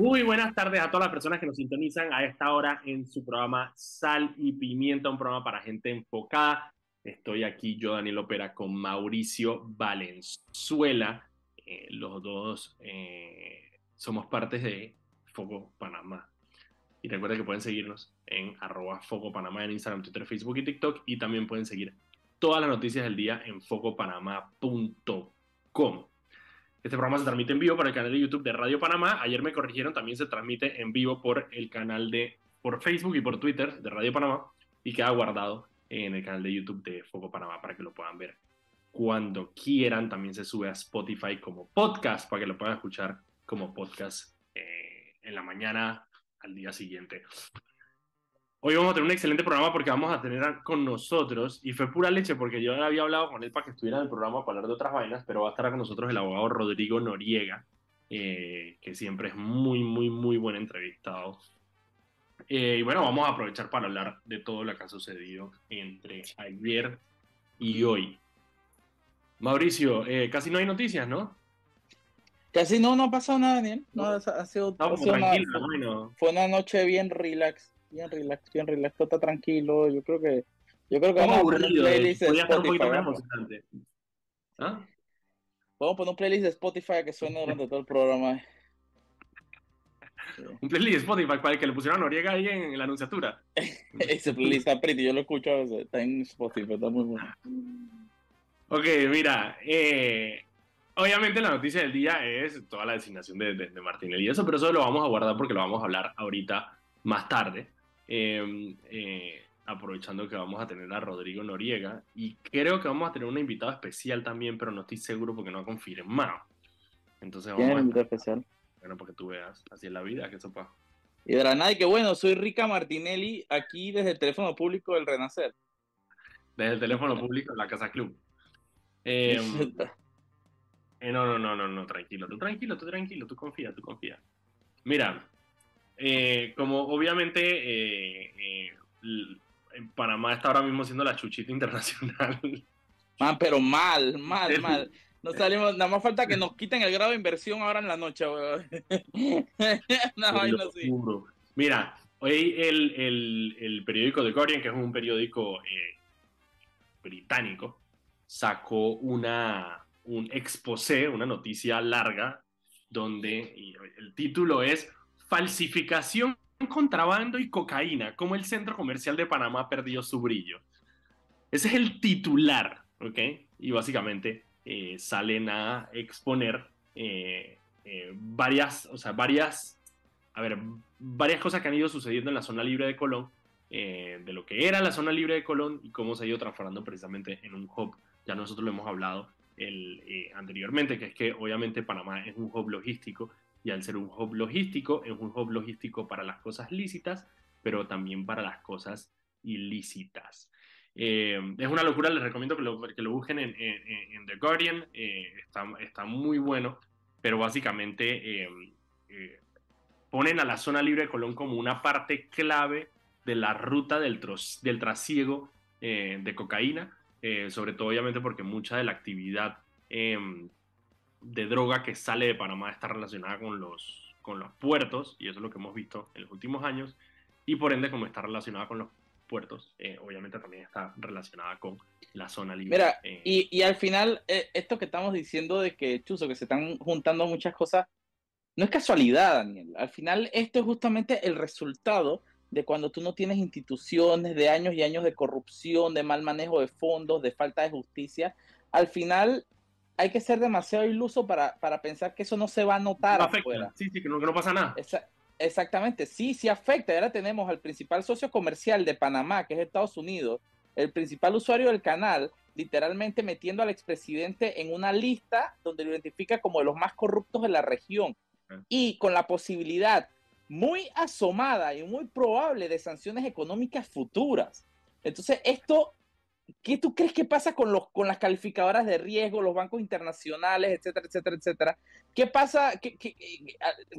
Muy buenas tardes a todas las personas que nos sintonizan a esta hora en su programa Sal y Pimienta, un programa para gente enfocada. Estoy aquí yo, Daniel Opera, con Mauricio Valenzuela. Eh, los dos eh, somos partes de Foco Panamá. Y recuerda que pueden seguirnos en arroba Foco Panamá en Instagram, Twitter, Facebook y TikTok. Y también pueden seguir todas las noticias del día en focopanamá.com. Este programa se transmite en vivo por el canal de YouTube de Radio Panamá. Ayer me corrigieron, también se transmite en vivo por el canal de por Facebook y por Twitter de Radio Panamá y queda guardado en el canal de YouTube de Foco Panamá para que lo puedan ver cuando quieran. También se sube a Spotify como podcast para que lo puedan escuchar como podcast eh, en la mañana al día siguiente. Hoy vamos a tener un excelente programa porque vamos a tener con nosotros, y fue pura leche porque yo había hablado con él para que estuviera en el programa para hablar de otras vainas, pero va a estar con nosotros el abogado Rodrigo Noriega, eh, que siempre es muy, muy, muy buen entrevistado. Eh, y bueno, vamos a aprovechar para hablar de todo lo que ha sucedido entre ayer y hoy. Mauricio, eh, casi no hay noticias, ¿no? Casi no, no ha pasado nada, Daniel. No, ha, sido, ha sido una, fue una noche bien relax bien relax, bien relax, todo está tranquilo. Yo creo que, yo creo que vamos a poner un playlist de Spotify. ¿Ah? Vamos a poner un playlist de Spotify que suene durante todo el programa. Un playlist de Spotify para que le pusieron a Noriega ahí en, la anunciatura. Ese playlist está pretty, yo lo escucho a veces, está en Spotify, está muy bueno. Ok, mira, eh, obviamente la noticia del día es toda la designación de, de, de Martinelli y eso, pero eso lo vamos a guardar porque lo vamos a hablar ahorita más tarde. Em, eh, aprovechando que vamos a tener a Rodrigo Noriega y creo que vamos a tener un invitado especial también, pero no estoy seguro porque no ha confirmado. Entonces vamos a... especial? Bueno, porque tú veas, así es la vida, que sopa. Y de la nada, que bueno, soy Rica Martinelli, aquí desde el teléfono público del Renacer. Desde el teléfono público de la Casa Club. Em, eh, no, no, no, no, no, tranquilo, tú tranquilo, tú tranquilo, tú confía, tú confía. Mira, eh, como obviamente eh, eh, Panamá está ahora mismo siendo la chuchita internacional. Man, pero mal, mal, mal. No salimos, nada más falta que nos quiten el grado de inversión ahora en la noche, Mira, hoy el, el, periódico The Guardian, que es un periódico británico, sacó una, un exposé, una noticia larga, donde el título es falsificación, contrabando y cocaína, como el centro comercial de Panamá perdió su brillo. Ese es el titular, ¿ok? Y básicamente eh, salen a exponer eh, eh, varias, o sea, varias, a ver, varias cosas que han ido sucediendo en la zona libre de Colón, de lo que era la zona libre de Colón y cómo se ha ido transformando precisamente en un hub. Ya nosotros lo hemos hablado el, anteriormente, que es que obviamente Panamá es un hub logístico y al ser un hub logístico, es un hub logístico para las cosas lícitas, pero también para las cosas ilícitas. Eh, es una locura, les recomiendo que lo, que lo busquen en, The Guardian, eh, está, está, muy bueno, pero básicamente eh, ponen a la zona libre de Colón como una parte clave de la ruta del, del trasiego de cocaína, sobre todo obviamente porque mucha de la actividad de droga que sale de Panamá está relacionada con los, con los puertos, y eso es lo que hemos visto en los últimos años, y por ende, como está relacionada con los puertos, eh, obviamente también está relacionada con la zona libre. Mira, eh, y, al final, eh, esto que estamos diciendo de que, Chuzo, que se están juntando muchas cosas, no es casualidad, Daniel. Al final, esto es justamente el resultado de cuando tú no tienes instituciones, de años y años de corrupción, de mal manejo de fondos, de falta de justicia. Al final, hay que ser demasiado iluso para, pensar que eso no se va a notar afuera. Sí, sí, que no, pasa nada. exactamente, sí, sí afecta. Ahora tenemos al principal socio comercial de Panamá, que es Estados Unidos, el principal usuario del canal, literalmente metiendo al expresidente en una lista donde lo identifica como de los más corruptos de la región y con la posibilidad muy asomada y muy probable de sanciones económicas futuras. Entonces, esto ¿qué tú crees que pasa con, los, con las calificadoras de riesgo, los bancos internacionales, etcétera, etcétera, etcétera? ¿Qué pasa? ¿Qué,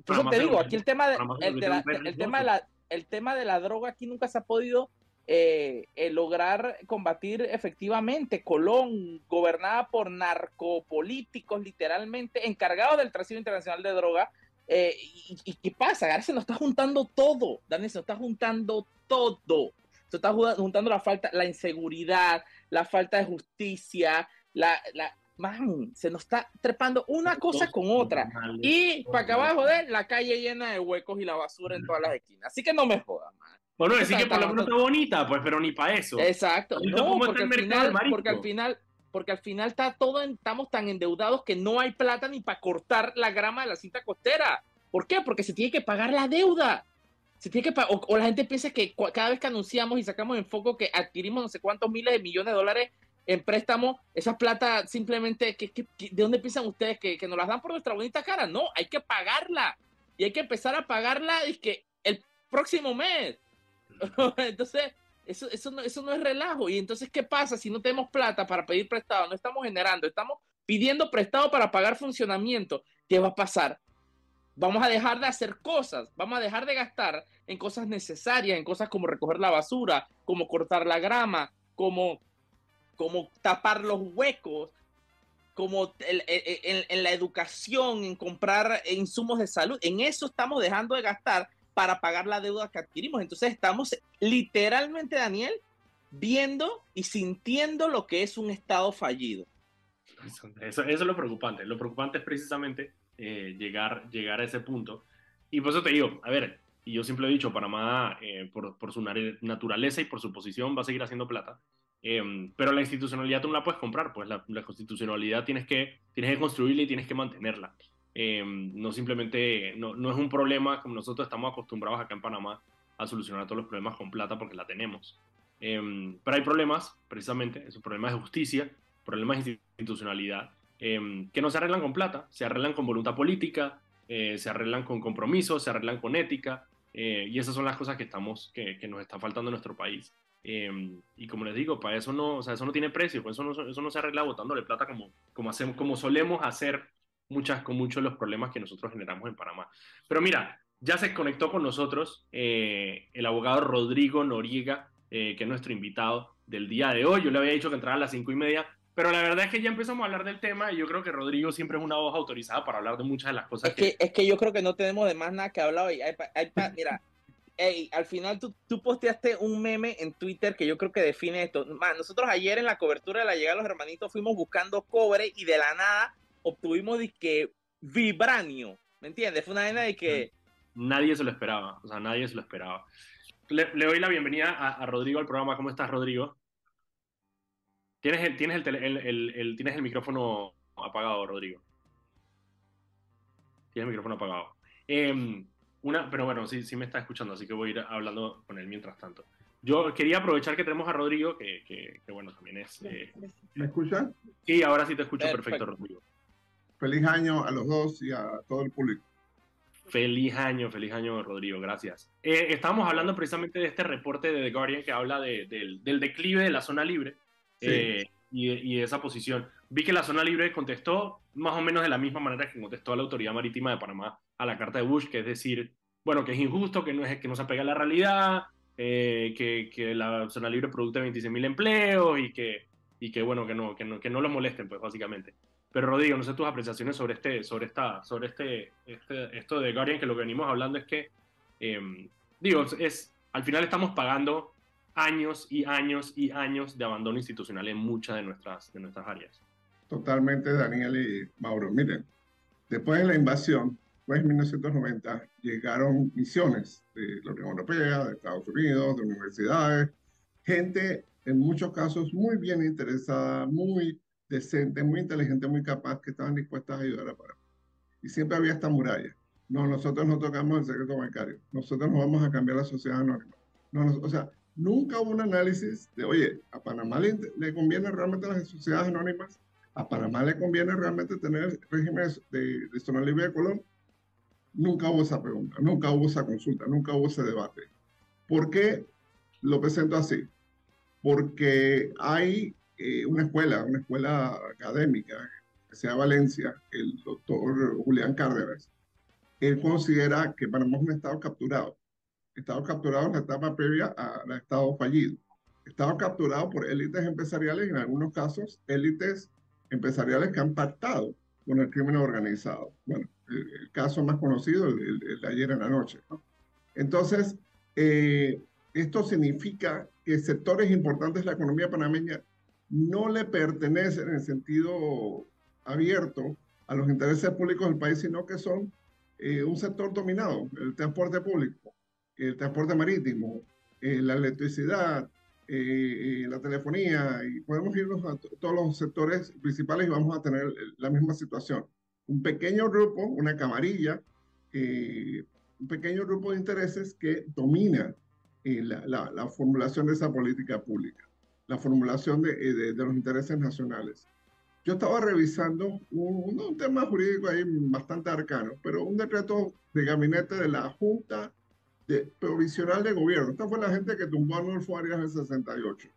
por eso te digo, aquí el tema, de, el, la, el, tema de la, el tema de la droga aquí nunca se ha podido eh, eh, lograr combatir efectivamente. Colón, gobernada por narcopolíticos, literalmente, encargados del tráfico internacional de droga, eh, y, qué pasa? Ahora se nos está juntando todo, Daniel, se nos está juntando todo. Se está juntando la falta, la inseguridad, la falta de justicia, la, la man, se nos está trepando una cosa con otra. Y para acabar de joder, la calle llena de huecos y la basura en todas las esquinas. Así que no me jodas, man. Bueno, decir que por lo menos está bonita, pues, pero ni para eso. Exacto. No, porque, al final, porque al final, porque al final está todo, estamos tan endeudados que no hay plata ni para cortar la grama de la cinta costera. ¿Por qué? Porque se tiene que pagar la deuda. Se tiene que o, la gente piensa que cada vez que anunciamos y sacamos en foco que adquirimos no sé cuántos miles de millones de dólares en préstamo, esa plata simplemente, de dónde piensan ustedes que, que nos las dan por nuestra bonita cara? No, hay que pagarla. Y hay que empezar a pagarla y que el próximo mes. Entonces, eso, eso, no, eso no es relajo. Y entonces, ¿qué pasa si no tenemos plata para pedir prestado? No estamos generando, estamos pidiendo prestado para pagar funcionamiento. ¿Qué va a pasar? Vamos a dejar de hacer cosas, vamos a dejar de gastar en cosas necesarias, en cosas como recoger la basura, como cortar la grama, como, como tapar los huecos, como en la educación, en comprar insumos de salud. En eso estamos dejando de gastar para pagar la deuda que adquirimos. Entonces estamos literalmente, Daniel, viendo y sintiendo lo que es un Estado fallido. Eso, es lo preocupante. Lo preocupante es precisamente eh, llegar, llegar a ese punto. Y por eso te digo, a ver, y yo siempre he dicho, Panamá, eh, por, por, su naturaleza y por su posición, va a seguir haciendo plata. Em, pero la institucionalidad tú no la puedes comprar, pues la, la, constitucionalidad tienes que, tienes que construirla y tienes que mantenerla. Em, no simplemente, no, no, es un problema como nosotros estamos acostumbrados acá en Panamá a solucionar todos los problemas con plata porque la tenemos. Em, pero hay problemas, precisamente, esos problemas de justicia, problemas de institucionalidad, em, que no se arreglan con plata, se arreglan con voluntad política, eh, se arreglan con compromiso, se arreglan con ética, eh, y esas son las cosas que, estamos, que, que nos están faltando en nuestro país. y como les digo, para eso no, o sea, eso no tiene precio, eso no, eso no se arregla botándole plata como, como, hacemos, como solemos hacer muchas, con muchos de los problemas que nosotros generamos en Panamá. Pero mira, ya se conectó con nosotros eh, el abogado Rodrigo Noriega, eh, que es nuestro invitado del día de hoy. Yo le había dicho que entrara a las cinco y media, pero la verdad es que ya empezamos a hablar del tema y yo creo que Rodrigo siempre es una voz autorizada para hablar de muchas de las cosas. Es que, es que yo creo que no tenemos de más nada que hablar hoy. mira, al final tú, tú, posteaste un meme en Twitter que yo creo que define esto. nosotros ayer en la cobertura de la llegada de los hermanitos fuimos buscando cobre y de la nada obtuvimos de que vibranio, ¿me entiendes? Fue una vaina de que... Nadie se lo esperaba, o sea, nadie se lo esperaba. Le, doy la bienvenida a, Rodrigo al programa. ¿Cómo estás, Rodrigo? Tienes el, tienes el, tienes el micrófono apagado, Rodrigo. Tienes el micrófono apagado. Em, una, pero bueno, sí, sí me está escuchando, así que voy a ir hablando con él mientras tanto. Yo quería aprovechar que tenemos a Rodrigo, que, que, bueno, también es... Eh, ¿Me escuchan? Sí, ahora sí te escucho perfecto Rodrigo. Feliz año a los dos y a todo el público. Feliz año, feliz año, Rodrigo, gracias. Eh, estábamos hablando precisamente de este reporte de The Guardian que habla del, declive de la zona libre eh, y, de esa posición. Vi que la zona libre contestó más o menos de la misma manera que contestó la Autoridad Marítima de Panamá a la carta de Bush, que es decir, bueno, que es injusto, que no, es, que no se apega a la realidad, eh, que, que, la zona libre produce 26.000 empleos y que, y que bueno, que no, que no, que no los molesten, pues básicamente. Pero Rodrigo, no sé tus apreciaciones sobre este, sobre esta, sobre este, este esto de Guardian, que lo que venimos hablando es que, em, digo, es, al final estamos pagando años y años y años de abandono institucional en muchas de nuestras, de nuestras áreas. Totalmente, Daniel y Mauro. Miren, después de la invasión, pues en 1990, llegaron misiones de la Unión Europea, de Estados Unidos, de universidades, gente en muchos casos muy bien interesada, muy decente, muy inteligente, muy capaz, que estaban dispuestas a ayudar a Panamá. Y siempre había esta muralla. No, nosotros no tocamos el secreto bancario. Nosotros no vamos a cambiar la sociedad anónima. No, o sea, nunca hubo un análisis de, oye, ¿a Panamá le, conviene realmente las sociedades anónimas? ¿A Panamá le conviene realmente tener regímenes de, de zona libre de Colón? Nunca hubo esa pregunta, nunca hubo esa consulta, nunca hubo ese debate. ¿Por qué lo presento así? Porque hay eh, una escuela, una escuela académica, que sea Valencia, el doctor Julián Cárdenas, él considera que Panamá es un estado capturado. Estado capturado en la etapa previa al estado fallido. Estado capturado por élites empresariales en algunos casos élites empresariales que han pactado con el crimen organizado. Bueno, el, caso más conocido, el, de ayer en la noche. Entonces, eh, esto significa que sectores importantes de la economía panameña no le pertenecen en el sentido abierto a los intereses públicos del país, sino que son eh, un sector dominado, el transporte público, el transporte marítimo, eh, la electricidad, eh, la telefonía, y podemos irnos a todos los sectores principales y vamos a tener la misma situación. Un pequeño grupo, una camarilla, un pequeño grupo de intereses que domina la, la, formulación de esa política pública, la formulación de, de, de los intereses nacionales. Yo estaba revisando un, un, tema jurídico ahí bastante arcano, pero un decreto de gabinete de la Junta de, Provisional de Gobierno. Esta fue la gente que tumbó a Arnulfo Arias en el 68.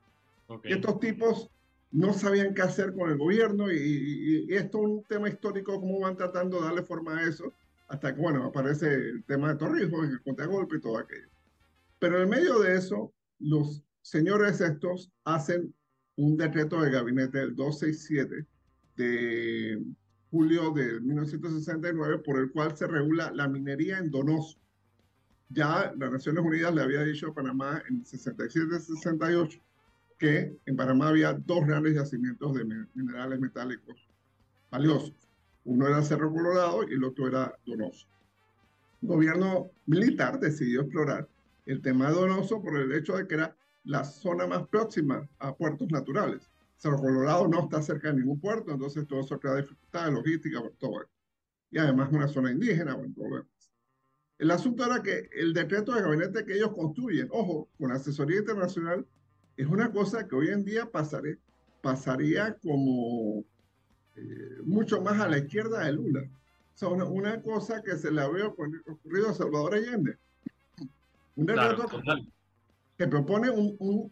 Y estos tipos no sabían qué hacer con el gobierno y, y, esto es un tema histórico, cómo van tratando de darle forma a eso, hasta que, bueno, aparece el tema de Torrijos, el contragolpe y todo aquello. Pero en medio de eso, los señores estos hacen un decreto de gabinete del 267 de julio de 1969 por el cual se regula la minería en Donoso. Ya las Naciones Unidas le había dicho a Panamá en 67-68 que en Panamá había dos grandes yacimientos de minerales metálicos valiosos. Uno era Cerro Colorado y el otro era Donoso. El gobierno militar decidió explorar el tema de Donoso por el hecho de que era la zona más próxima a puertos naturales. Cerro Colorado no está cerca de ningún puerto, entonces todo eso crea dificultades logísticas, todo eso. Y además una zona indígena, bueno, todo El asunto era que el decreto de gabinete que ellos construyen, ojo, con asesoría internacional, es una cosa que hoy en día pasaré, pasaría como eh, mucho más a la izquierda de Lula. O sea, una, cosa que se le había ocurrido a Salvador Allende. Un decreto que propone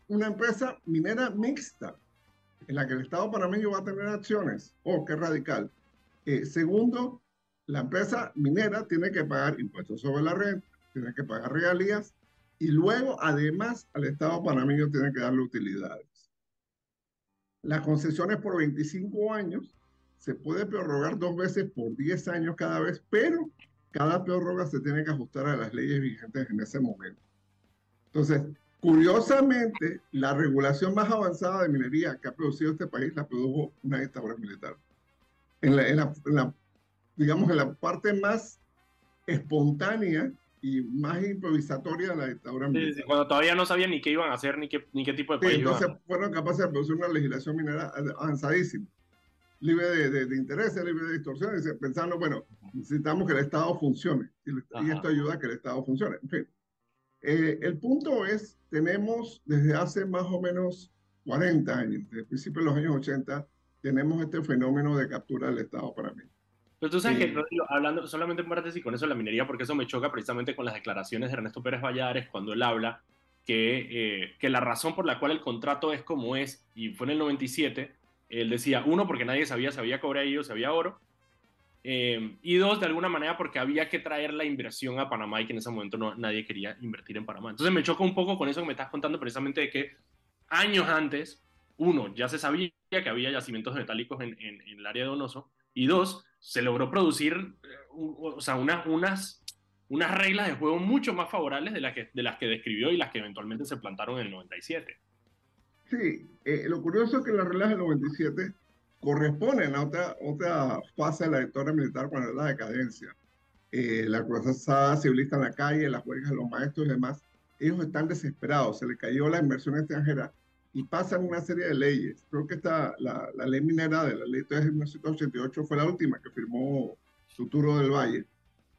una empresa minera mixta en la que el Estado panameño va a tener acciones. Oh, qué radical. Eh, segundo, la empresa minera tiene que pagar impuestos sobre la renta, tiene que pagar regalías y luego, además, al Estado panameño tiene que darle utilidades. Las concesiones por 25 años se puede prorrogar dos veces por 10 años cada vez, pero cada prórroga se tiene que ajustar a las leyes vigentes en ese momento. Entonces, Curiosamente, la regulación más avanzada de minería que ha producido este país la produjo una dictadura militar. En la, digamos, en la parte más espontánea y más improvisatoria de la dictadura militar. cuando todavía no sabían ni qué iban a hacer, ni qué, ni qué tipo de país Entonces fueron capaces de producir una legislación minera avanzadísima, libre de, de, intereses, libre de distorsiones, pensando, bueno, necesitamos que el Estado funcione, y, y esto ayuda a que el Estado funcione. En fin, eh, el punto es, tenemos desde hace más o menos 40 años, desde principios de los años 80, tenemos este fenómeno de captura del Estado para mí. Pero tú sabes que, hablando solamente en paréntesis con eso de la minería, porque eso me choca precisamente con las declaraciones de Ernesto Pérez Vallares cuando él habla que, eh, que la razón por la cual el contrato es como es, y fue en el 97, él decía, uno, porque nadie sabía si había cobre ahí o si había oro, eh, y dos, de alguna manera, porque había que traer la inversión a Panamá y que en ese momento no, nadie quería invertir en Panamá. Entonces me choca un poco con eso que me estás contando precisamente de que años antes, uno, ya se sabía que había yacimientos metálicos en, en, el área de Donoso, y dos, se logró producir eh, o sea, unas, unas, unas reglas de juego mucho más favorables de, la que, de las que describió y las que eventualmente se plantaron en el 97. Sí, eh, lo curioso es que las reglas del 97 corresponden a otra, otra fase de la dictadura militar cuando es la decadencia. Eh, la cruzada civilista en la calle, las huelgas de los maestros y demás, ellos están desesperados, se les cayó la inversión extranjera y pasan una serie de leyes. Creo que esta, la, la ley minera de la ley 3 de 1988 fue la última que firmó Suturo del Valle.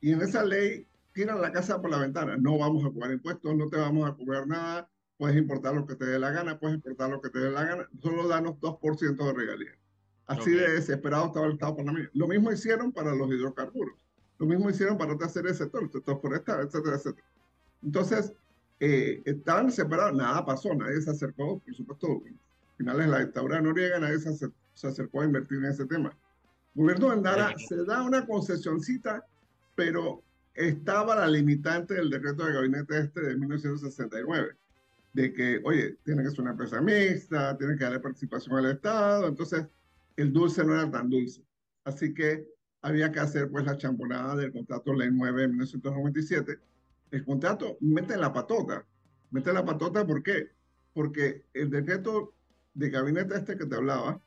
Y en esa ley tiran la casa por la ventana. No vamos a cobrar impuestos, no te vamos a cobrar nada, puedes importar lo que te dé la gana, puedes importar lo que te dé la gana, solo danos 2% de regalías. Así de desesperado estaba el Estado panameño. Lo mismo hicieron para los hidrocarburos. Lo mismo hicieron para otras series de sector, sector forestal, etcétera, etcétera. Entonces, eh, estaban desesperados, nada pasó, nadie se acercó, por supuesto, finales de la dictadura Noriega, nadie se, acercó a invertir en ese tema. El gobierno de Andara se da una concesioncita, pero estaba la limitante del decreto de gabinete este de 1969, de que, oye, tiene que ser una empresa mixta, tiene que darle participación al Estado, entonces el dulce no era tan dulce. Así que había que hacer pues la champonada del contrato ley 9 de 1997. El contrato mete la patota. Mete la patota, ¿por qué? Porque el decreto de gabinete este que te hablaba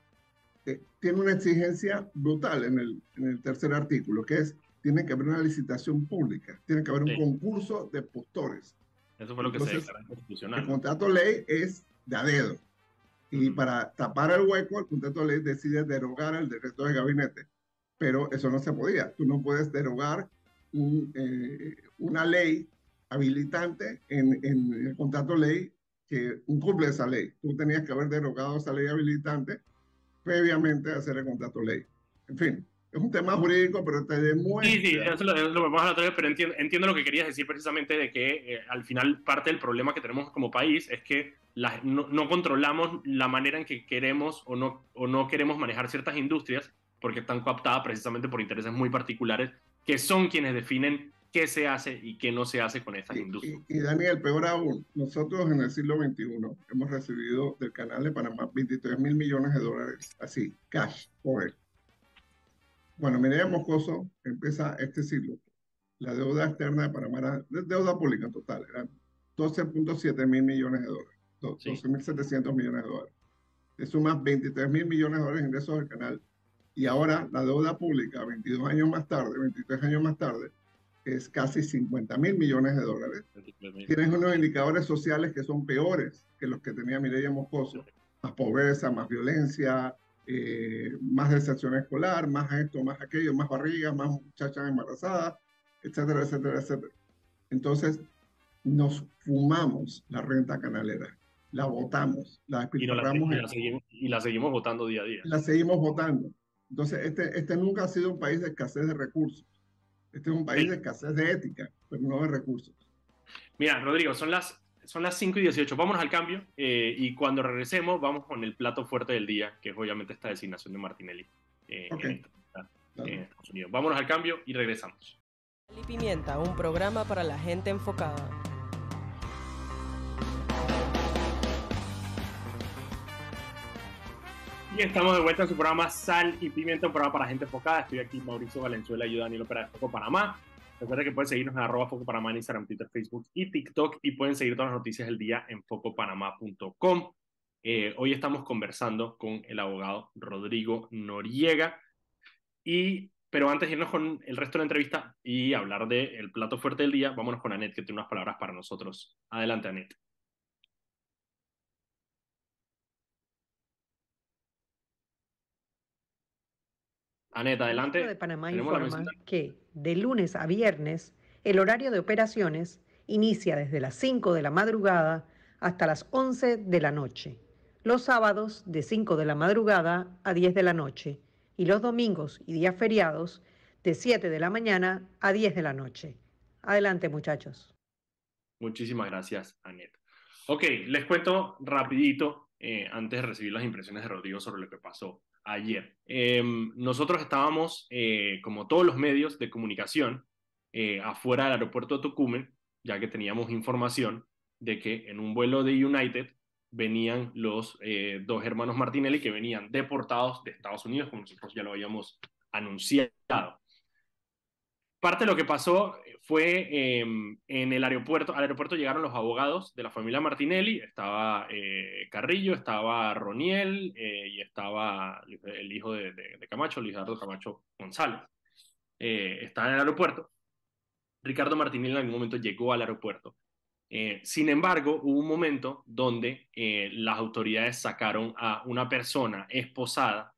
eh, tiene una exigencia brutal en el, en el tercer artículo, que es, tiene que haber una licitación pública, tiene que haber un concurso de postores. Eso fue lo que se declaró constitucional. El contrato ley es de a dedo. Y para tapar el hueco, el contrato ley decide derogar el decreto de gabinete pero eso no se podía. Tú no puedes derogar eh, una ley habilitante en, en, el contrato ley que incumple esa ley. Tú tenías que haber derogado esa ley habilitante previamente a hacer el contrato ley. En fin, es un tema jurídico, pero te demuestra... Sí, sí, eso lo, lo vamos a tratar, pero entiendo, entiendo, lo que querías decir precisamente de que eh, al final parte del problema que tenemos como país es que no, no, controlamos la manera en que queremos o no, o no queremos manejar ciertas industrias porque están cooptadas precisamente por intereses muy particulares que son quienes definen qué se hace y qué no se hace con estas industrias. Y, Daniel, peor aún, nosotros en el siglo XXI hemos recibido del canal de Panamá 23 mil millones de dólares, así, cash, por Bueno, Mireya Moscoso empieza este siglo. La deuda externa de Panamá era deuda pública en total, eran 12.7 mil millones de dólares, 12.700 millones de dólares. Es sumas 23 mil millones de dólares de ingresos del canal y ahora la deuda pública, 22 años más tarde, 23 años más tarde, es casi 50 mil millones de dólares. Tienes unos indicadores sociales que son peores que los que tenía Mireya Moscoso. Más pobreza, más violencia, eh, más deserción escolar, más esto, más aquello, más barrigas, más muchachas embarazadas, etcétera, etcétera, etcétera. Entonces, nos fumamos la renta canalera, la votamos, la y, la, seguimos, y la seguimos votando día a día. La seguimos votando. Entonces, este, este nunca ha sido un país de escasez de recursos. Este es un país de escasez de ética, pero no de recursos. Mira, Rodrigo, son las, son las 5 y 18. Vámonos al cambio eh, y cuando regresemos vamos con el plato fuerte del día, que es obviamente esta designación de Martinelli eh, en, Estados Unidos. Vámonos al cambio y regresamos. y Pimienta, un programa para la gente enfocada. Y estamos de vuelta en su programa Sal y Pimienta, un programa para gente enfocada. Estoy aquí Mauricio Valenzuela y Daniel Opera de Foco Panamá. Recuerda que pueden seguirnos en arroba Foco Panamá en Instagram, Twitter, Facebook y TikTok. Y pueden seguir todas las noticias del día en focopanamá.com. Eh, hoy estamos conversando con el abogado Rodrigo Noriega. Y, pero antes de irnos con el resto de la entrevista y hablar del plato fuerte del día, vámonos con Anet, que tiene unas palabras para nosotros. Adelante, Anet. Aneta, adelante. El de Panamá informa que de lunes a viernes el horario de operaciones inicia desde las 5 de la madrugada hasta las 11 de la noche. Los sábados de 5 de la madrugada a 10 de la noche y los domingos y días feriados de 7 de la mañana a 10 de la noche. Adelante, muchachos. Muchísimas gracias, Anet. Ok, les cuento rapidito, eh, antes de recibir las impresiones de Rodrigo sobre lo que pasó ayer. Em, nosotros estábamos, eh, como todos los medios de comunicación, eh, afuera del aeropuerto de Tocumen, ya que teníamos información de que en un vuelo de United venían los eh, dos hermanos Martinelli que venían deportados de Estados Unidos, como nosotros ya lo habíamos anunciado. Parte de lo que pasó fue em, en el aeropuerto, al aeropuerto llegaron los abogados de la familia Martinelli, estaba eh, Carrillo, estaba Roniel eh, y estaba el hijo de, Camacho, Luis Eduardo Camacho González. Eh, estaba en el aeropuerto. Ricardo Martinelli en algún momento llegó al aeropuerto. sin embargo, hubo un momento donde las autoridades sacaron a una persona esposada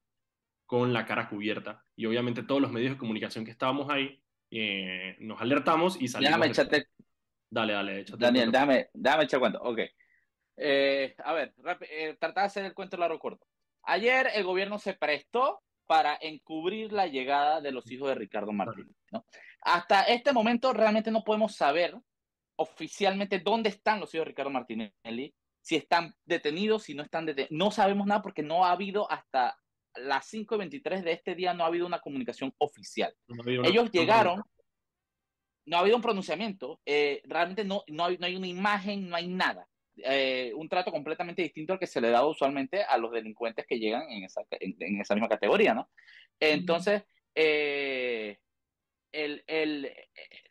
con la cara cubierta y obviamente todos los medios de comunicación que estábamos ahí eh, nos alertamos y salimos. Déjame echarte. Dale, dale, Daniel, déjame, déjame echar cuento. Ok. Eh, a ver, eh, tratar de hacer el cuento largo corto. Ayer el gobierno se prestó para encubrir la llegada de los hijos de Ricardo Martínez. ¿no? Hasta este momento realmente no podemos saber oficialmente dónde están los hijos de Ricardo Martinelli, si están detenidos, si no están detenidos. No sabemos nada porque no ha habido hasta las 5.23 de este día no ha habido una comunicación oficial. Ellos llegaron, no ha habido un pronunciamiento, eh, realmente no, no hay, no, hay, una imagen, no hay nada. Eh, un trato completamente distinto al que se le da usualmente a los delincuentes que llegan en esa, en, esa misma categoría, ¿no? Entonces, eh, el, el,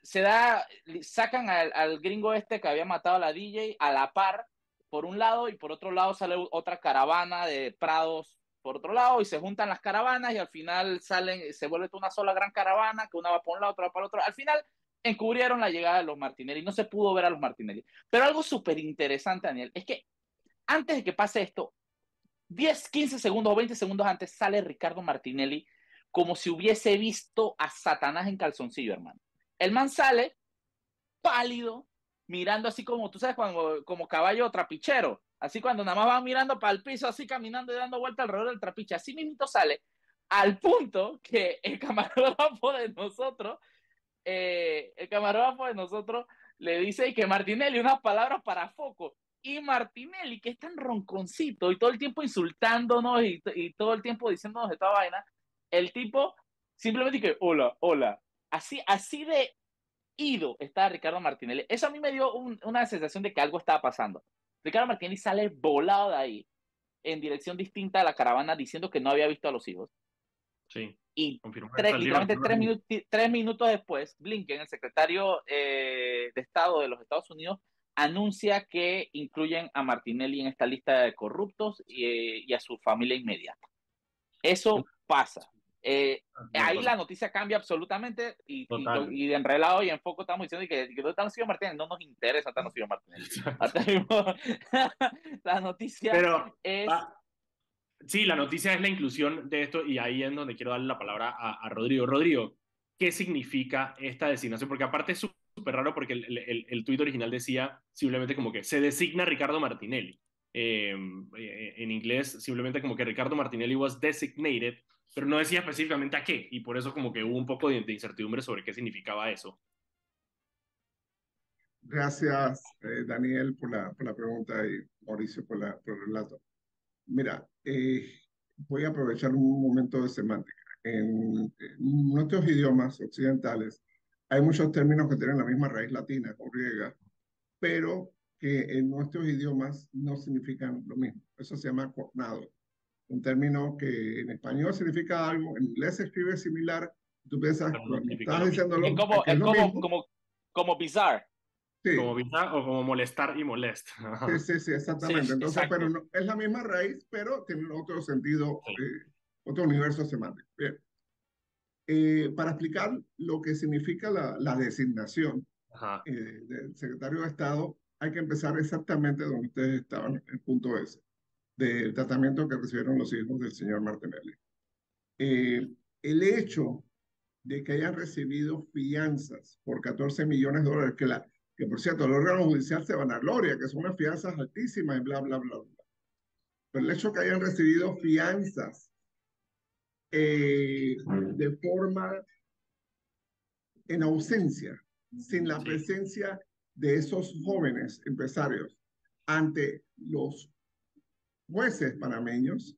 se da, sacan al, al, gringo este que había matado a la DJ a la par, por un lado, y por otro lado sale otra caravana de prados por otro lado, y se juntan las caravanas, y al final salen, se vuelve una sola gran caravana, que una va por un lado, otra va para el otro. Al final encubrieron la llegada de los Martinelli, no se pudo ver a los Martinelli. Pero algo súper interesante, Daniel, es que antes de que pase esto, 10, 15 segundos o 20 segundos antes sale Ricardo Martinelli como si hubiese visto a Satanás en calzoncillo, hermano. El man sale pálido, mirando así como, tú sabes, cuando, como caballo trapichero, así cuando nada más va mirando para el piso, así caminando y dando vuelta alrededor del trapiche, así mismo sale, al punto que el camarógrafo de nosotros, eh, el camarógrafo de nosotros le dice que Martinelli unas palabras para foco, y Martinelli, que es tan ronconcito y todo el tiempo insultándonos y, y todo el tiempo diciéndonos esta vaina, el tipo simplemente que, hola, hola. Así, así de ido está Ricardo Martinelli. Eso a mí me dio una sensación de que algo estaba pasando. Ricardo Martinelli sale volado de ahí en dirección distinta a la caravana diciendo que no había visto a los hijos. Sí. Y tres, literalmente tres, minutos después, Blinken, el secretario eh, de Estado de los Estados Unidos, anuncia que incluyen a Martinelli en esta lista de corruptos y, y a su familia inmediata. Eso pasa. Eh, ahí la noticia cambia absolutamente y, y, de enrelado y en foco estamos diciendo que, que Martínez, no nos interesa no sido Martínez. la noticia Pero, es... sí, la noticia es la inclusión de esto y ahí es donde quiero darle la palabra a, a Rodrigo. Rodrigo, ¿qué significa esta designación? Porque aparte es súper raro porque el, el, el tuit original decía simplemente como que se designa Ricardo Martinelli. Em, eh, en inglés simplemente como que Ricardo Martinelli was designated pero no decía específicamente a qué, y por eso como que hubo un poco de incertidumbre sobre qué significaba eso. Gracias, eh, Daniel, por la, por la pregunta y Mauricio por, la, por el relato. Mira, eh, voy a aprovechar un momento de semántica. En, nuestros idiomas occidentales hay muchos términos que tienen la misma raíz latina o griega, pero que en nuestros idiomas no significan lo mismo. Eso se llama cognado un término que en español significa algo, en inglés se escribe similar, tú piensas, no estás diciéndolo, es como, es, como, como, como bizarre. Sí. Como bizarre o como molestar y molesta. Sí, sí, sí, exactamente. Entonces, pero no, es la misma raíz, pero tiene otro sentido, eh, otro universo semántico. Bien. Eh, para explicar lo que significa la, la designación eh, del secretario de Estado, hay que empezar exactamente donde ustedes estaban, el punto S del tratamiento que recibieron los hijos del señor Martinelli. Eh, el hecho de que hayan recibido fianzas por 14 millones de dólares, que, la, que por cierto el órgano judicial se van a gloria, que son unas fianzas altísimas y bla, bla, bla, bla. Pero el hecho de que hayan recibido fianzas eh, de forma en ausencia, sin la presencia de esos jóvenes empresarios ante los jueces panameños.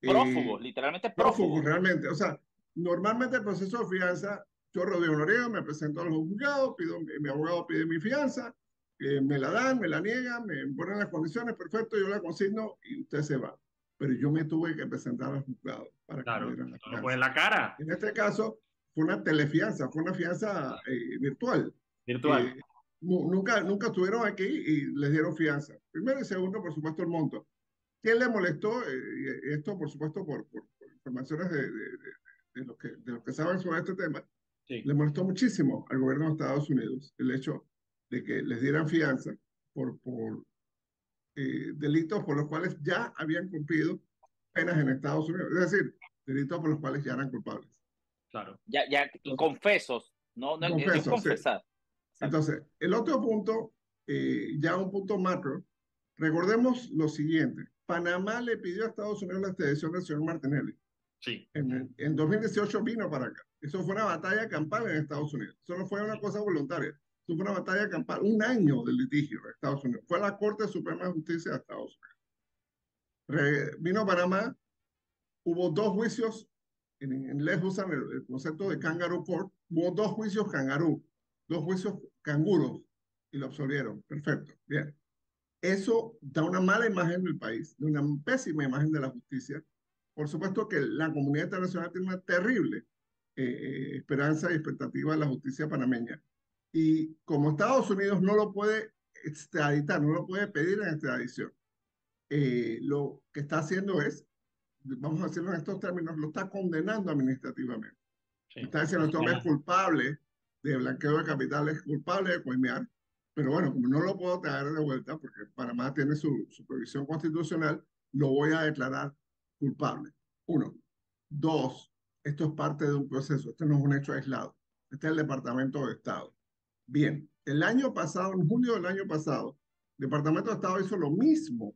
Prófugos, eh, literalmente prófugos. realmente. O sea, normalmente el proceso de fianza, yo rodeo Noriega, me presento a los juzgados, pido, mi abogado pide mi fianza, eh, me la dan, me la niegan, me ponen las condiciones, perfecto, yo la consigno y usted se va. Pero yo me tuve que presentar al juzgado para claro, que me dieran la Pues la cara. En este caso, fue una telefianza, fue una fianza eh, virtual. Virtual. nunca, nunca estuvieron aquí y les dieron fianza. Primero y segundo, por supuesto, el monto. ¿Qué le molestó? Eh, esto, por supuesto, por, por, informaciones de, de, de, los que, de los que saben sobre este tema. Le molestó muchísimo al gobierno de Estados Unidos el hecho de que les dieran fianza por, por eh, delitos por los cuales ya habían cumplido penas en Estados Unidos. Es decir, delitos por los cuales ya eran culpables. Claro. Ya, ya, confesos. No, no confesos, es confesar. Entonces, el otro punto, eh, ya un punto macro, recordemos lo siguiente. Panamá le pidió a Estados Unidos la extradición del señor Martinelli. Sí. En, en 2018 vino para acá. Eso fue una batalla campal en Estados Unidos. Eso no fue una cosa voluntaria. Eso fue una batalla campal, un año de litigio en Estados Unidos. Fue la Corte Suprema de Justicia de Estados Unidos. vino a Panamá, hubo dos juicios, en, inglés usan el, el, concepto de kangaroo court, hubo dos juicios kangaroo, dos juicios canguros, y lo absolvieron. Perfecto, bien. Eso da una mala imagen del país, de una pésima imagen de la justicia. Por supuesto que la comunidad internacional tiene una terrible eh, esperanza y expectativa de la justicia panameña. Y como Estados Unidos no lo puede extraditar, no lo puede pedir en extradición, eh, lo que está haciendo es, vamos a decirlo en estos términos, lo está condenando administrativamente. Está diciendo, esto es culpable de blanqueo de capitales, culpable de coimear, pero bueno, como no lo puedo traer de vuelta, porque Panamá tiene su, su prohibición constitucional, lo voy a declarar culpable. Uno. Dos, esto es parte de un proceso, esto no es un hecho aislado. Este es el Departamento de Estado. Bien, el año pasado, en julio del año pasado, el Departamento de Estado hizo lo mismo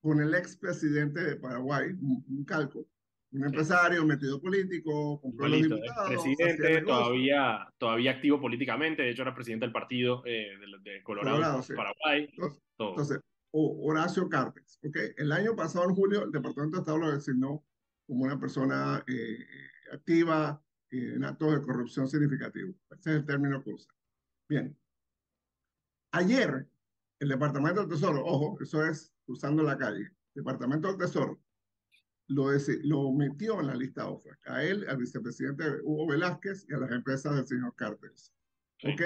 con el expresidente de Paraguay, un, calco, un empresario metido político, compró los diputados. Presidente, todavía, todavía activo políticamente, de hecho era presidente del partido eh, de, Colorado, Paraguay. Entonces, Horacio Cartes, ¿ok? El año pasado, en julio, el Departamento de Estado lo designó como una persona eh, activa en actos de corrupción significativo. Ese es el término que usa. Bien. Ayer, el Departamento del Tesoro, ojo, eso es cruzando la calle, Departamento del Tesoro, lo, lo metió en la lista OFAC, a él, al vicepresidente Hugo Velázquez y a las empresas del señor Cartes. ¿Ok?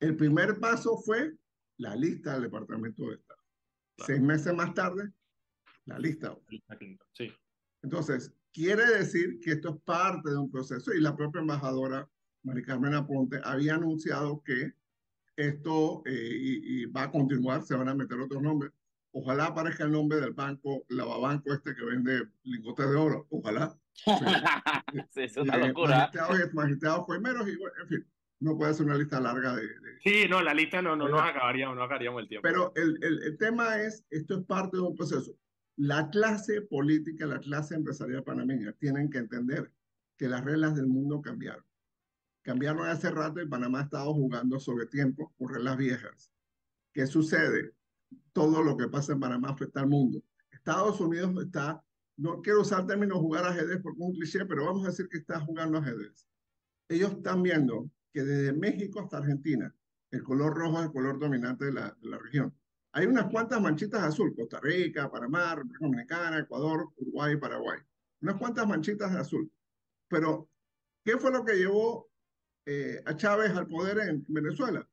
El primer paso fue la lista del Departamento de Estado. Seis meses más tarde, la lista. Sí. Entonces, quiere decir que esto es parte de un proceso y la propia embajadora Mari Carmen Aponte había anunciado que esto eh, y, va a continuar, se van a meter otros nombres. Ojalá aparezca el nombre del banco, lavabanco este que vende lingotes de oro, ojalá. sí, es una locura. Magistrados, magistrados primeros y en fin, no puede ser una lista larga de... Sí, no, la lista no, no nos acabaríamos, no acabaríamos el tiempo. Pero el, el, el tema es, esto es parte de un proceso. La clase política, la clase empresarial panameña tienen que entender que las reglas del mundo cambiaron. Cambiaron hace rato y Panamá ha estado jugando sobre tiempo con reglas viejas. ¿Qué sucede? Todo lo que pasa en Panamá afecta al mundo. Estados Unidos está, no quiero usar el término jugar ajedrez porque es un cliché, pero vamos a decir que está jugando ajedrez. Ellos están viendo que desde México hasta Argentina, el color rojo es el color dominante de la, región. Hay unas cuantas manchitas azul, Costa Rica, Panamá, República Dominicana, Ecuador, Uruguay, Paraguay. Unas cuantas manchitas de azul. Pero, ¿qué fue lo que llevó eh, a Chávez al poder en Venezuela?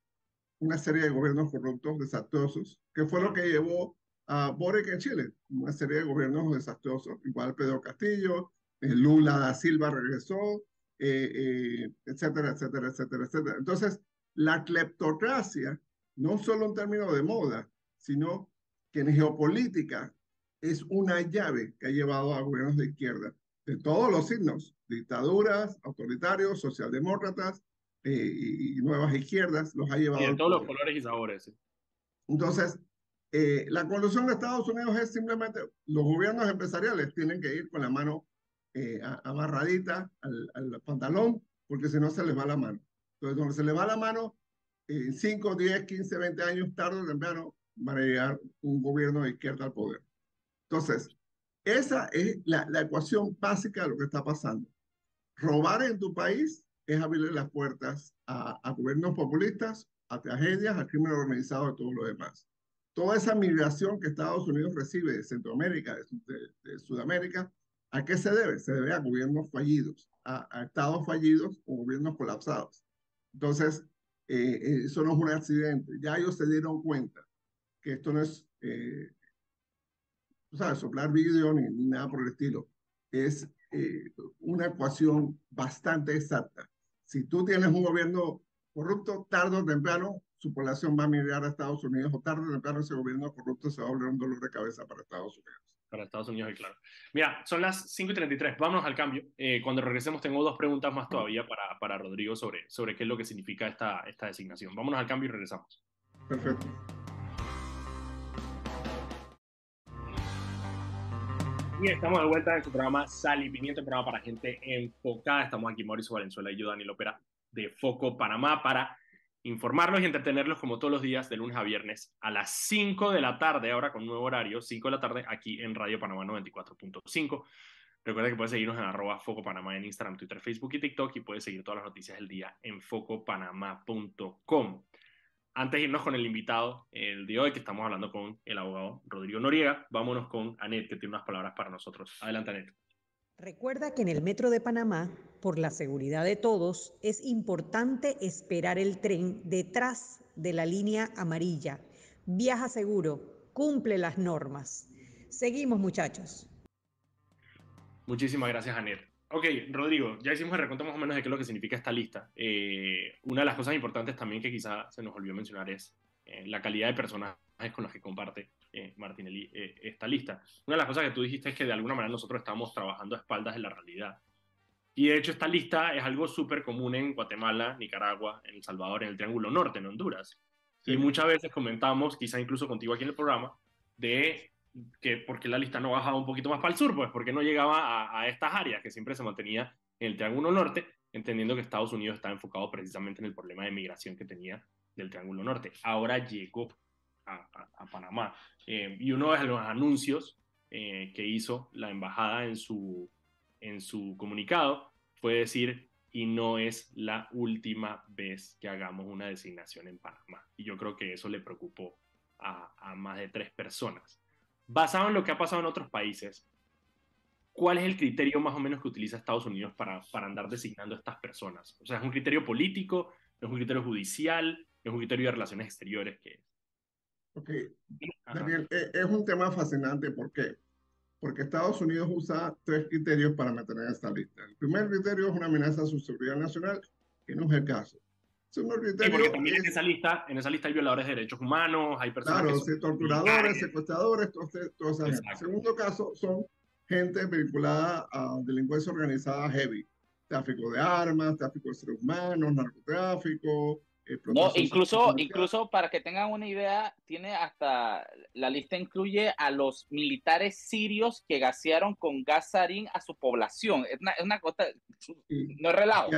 Una serie de gobiernos corruptos, desastrosos. ¿Qué fue lo que llevó a Boric en Chile? Una serie de gobiernos desastrosos. Igual Pedro Castillo, eh, Lula da Silva regresó, eh, etcétera, etcétera, etcétera, etcétera. Entonces, la cleptocracia, no solo en términos de moda, sino que en geopolítica es una llave que ha llevado a gobiernos de izquierda de todos los signos, dictaduras, autoritarios, socialdemócratas eh, y, nuevas izquierdas, los ha llevado. Y de todos los colores y sabores. Entonces, eh, la conclusión de Estados Unidos es simplemente los gobiernos empresariales tienen que ir con la mano eh, amarradita al, al, pantalón, porque si no se les va la mano. Entonces, donde se les va la mano, en 5, 10, 15, 20 años, tarde o temprano, van a llegar un gobierno de izquierda al poder. Entonces, esa es la, la, ecuación básica de lo que está pasando. Robar en tu país es abrirle las puertas a, a gobiernos populistas, a tragedias, al crimen organizado y todo lo demás. Toda esa migración que Estados Unidos recibe de Centroamérica, de, Sudamérica, ¿a qué se debe? Se debe a gobiernos fallidos, a, a estados fallidos o gobiernos colapsados. Entonces, eh, eh, eso no es un accidente. Ya ellos se dieron cuenta que esto no es, eh, sabes, soplar vídeo ni, nada por el estilo. Es eh, una ecuación bastante exacta. Si tú tienes un gobierno corrupto, tarde o temprano su población va a migrar a Estados Unidos o tarde o temprano ese gobierno corrupto se va a volver un dolor de cabeza para Estados Unidos. Para Estados Unidos, claro. Mira, son las 5 y 33, vámonos al cambio. Eh, cuando regresemos tengo dos preguntas más todavía para, para Rodrigo sobre, sobre qué es lo que significa esta, esta designación. Vámonos al cambio y regresamos. Perfecto. Estamos de vuelta en su programa Sal y Pimienta, un programa para gente enfocada. Estamos aquí Mauricio Valenzuela y yo, Daniel Opera, de Foco Panamá, para informarlos y entretenerlos como todos los días, de lunes a viernes, a las 5 de la tarde, ahora con nuevo horario, 5 de la tarde, aquí en Radio Panamá 94.5. Recuerda que puedes seguirnos en arroba Foco Panamá en Instagram, Twitter, Facebook y TikTok y puedes seguir todas las noticias del día en focopanamá.com antes de irnos con el invitado el de hoy, que estamos hablando con el abogado Rodrigo Noriega, vámonos con Anet, que tiene unas palabras para nosotros. Adelante, Anet. Recuerda que en el Metro de Panamá, por la seguridad de todos, es importante esperar el tren detrás de la línea amarilla. Viaja seguro, cumple las normas. Seguimos, muchachos. Muchísimas gracias, Anet. Ok, Rodrigo, ya hicimos el recuento más o menos de qué es lo que significa esta lista. Eh, una de las cosas importantes también que quizá se nos olvidó mencionar es eh, la calidad de personajes con los que comparte eh, Martinelli esta lista. Una de las cosas que tú dijiste es que de alguna manera nosotros estamos trabajando a espaldas de la realidad. Y de hecho esta lista es algo súper común en Guatemala, Nicaragua, en El Salvador, en el Triángulo Norte, en Honduras. Y muchas veces comentamos, quizá incluso contigo aquí en el programa, de que por qué la lista no bajaba un poquito más para el sur, pues porque no llegaba a, estas áreas que siempre se mantenía en el Triángulo Norte, entendiendo que Estados Unidos estaba enfocado precisamente en el problema de migración que tenía del Triángulo Norte. Ahora llegó a, Panamá. Eh, y uno de los anuncios eh, que hizo la embajada en su, en su comunicado fue decir, y no es la última vez que hagamos una designación en Panamá. Y yo creo que eso le preocupó a, a más de tres personas basado en lo que ha pasado en otros países, ¿cuál es el criterio más o menos que utiliza Estados Unidos para, para andar designando a estas personas? O sea, ¿es un criterio político? ¿Es un criterio judicial? ¿Es un criterio de relaciones exteriores? ¿Qué Ok, Daniel, e, es un tema fascinante. ¿Por qué? Porque Estados Unidos usa tres criterios para mantener esta lista. El primer criterio es una amenaza a su seguridad nacional, que no es el caso. Sí, porque también en esa lista, en esa lista hay violadores de derechos humanos, hay personas claro, que torturadores, secuestradores, esa gente. Segundo caso son gente vinculada a delincuencia organizada heavy, tráfico de armas, tráfico de seres humanos, narcotráfico, no, incluso, incluso para que tengan una idea, tiene hasta la lista incluye a los militares sirios que gasearon con gas sarín a su población. Es una, es una cosa, no es relajo.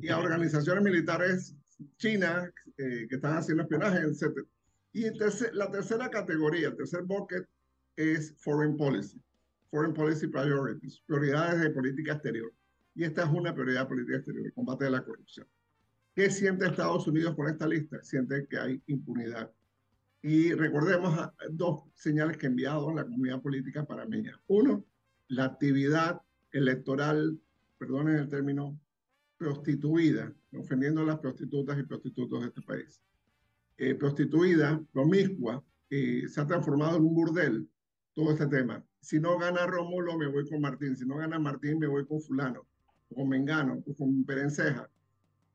Y a, organizaciones militares chinas eh, que están haciendo espionaje, etc. Y la tercera categoría, el tercer bucket es Foreign Policy. Foreign Policy Priorities, prioridades de política exterior. Y esta es una prioridad de política exterior, el combate de la corrupción. ¿Qué siente Estados Unidos con esta lista? Siente que hay impunidad. Y recordemos dos señales que ha enviado la comunidad política panameña. Uno, la actividad electoral, perdonen el término, prostituida, ofendiendo a las prostitutas y prostitutos de este país. Eh, prostituida, promiscua, eh, se ha transformado en un burdel todo este tema. Si no gana Rómulo, me voy con Martín. Si no gana Martín, me voy con fulano, o con Mengano, o con Perenceja.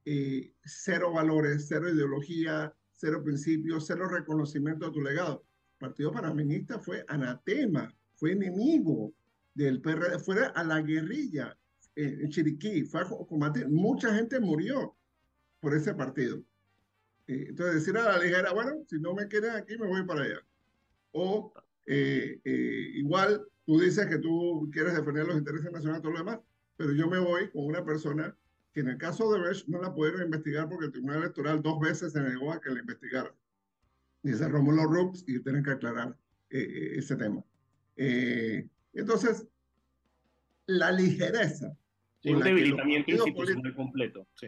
Eh, cero valores, cero ideología, cero principios, cero reconocimiento de tu legado. El Partido Panameñista fue anatema, fue enemigo del PRD, fuera a la guerrilla en Chiriquí, fue a. Mucha gente murió por ese partido. Eh, entonces, decir a la ligera, bueno, si no me quieren aquí, me voy para allá. O eh, igual, tú dices que tú quieres defender los intereses nacionales y todo lo demás, pero yo me voy con una persona que en el caso de Besh no la pudieron investigar porque el Tribunal Electoral dos veces se negó a que la investigara. Dice Romulo Rux y tienen que aclarar eh, eh, ese tema. Eh, entonces, la ligereza. Un debilitamiento institucional completo. Sí.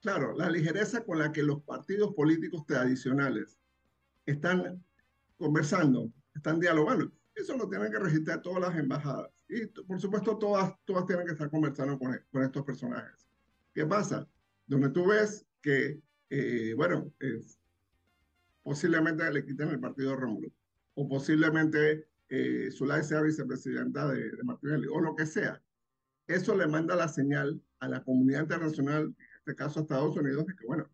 Claro, la ligereza con la que los partidos políticos tradicionales están conversando, están dialogando. Eso lo tienen que registrar todas las embajadas. Y por supuesto, todas, todas tienen que estar conversando con, con estos personajes. ¿Qué pasa? Donde tú ves que, eh, bueno, posiblemente le quiten el partido a Rómulo, o posiblemente eh, Zulay sea vicepresidenta de, de Martinelli, o lo que sea. Eso le manda la señal a la comunidad internacional, en este caso a Estados Unidos, de que, bueno,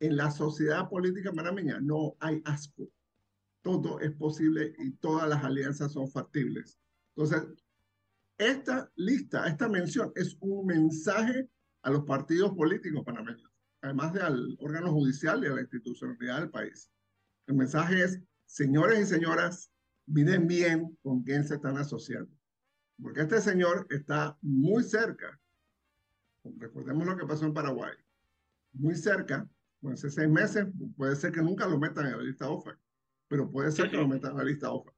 en la sociedad política panameña no hay asco. Todo es posible y todas las alianzas son factibles. Entonces, esta lista, esta mención es un mensaje a los partidos políticos panameños, además de al órgano judicial y a la institucionalidad del país. El mensaje es, señores y señoras, miren bien con quién se están asociando. Porque este señor está muy cerca, recordemos lo que pasó en Paraguay, muy cerca, bueno, hace seis meses, puede ser que nunca lo metan en la lista OFAC, pero puede ser que lo metan en la lista OFAC.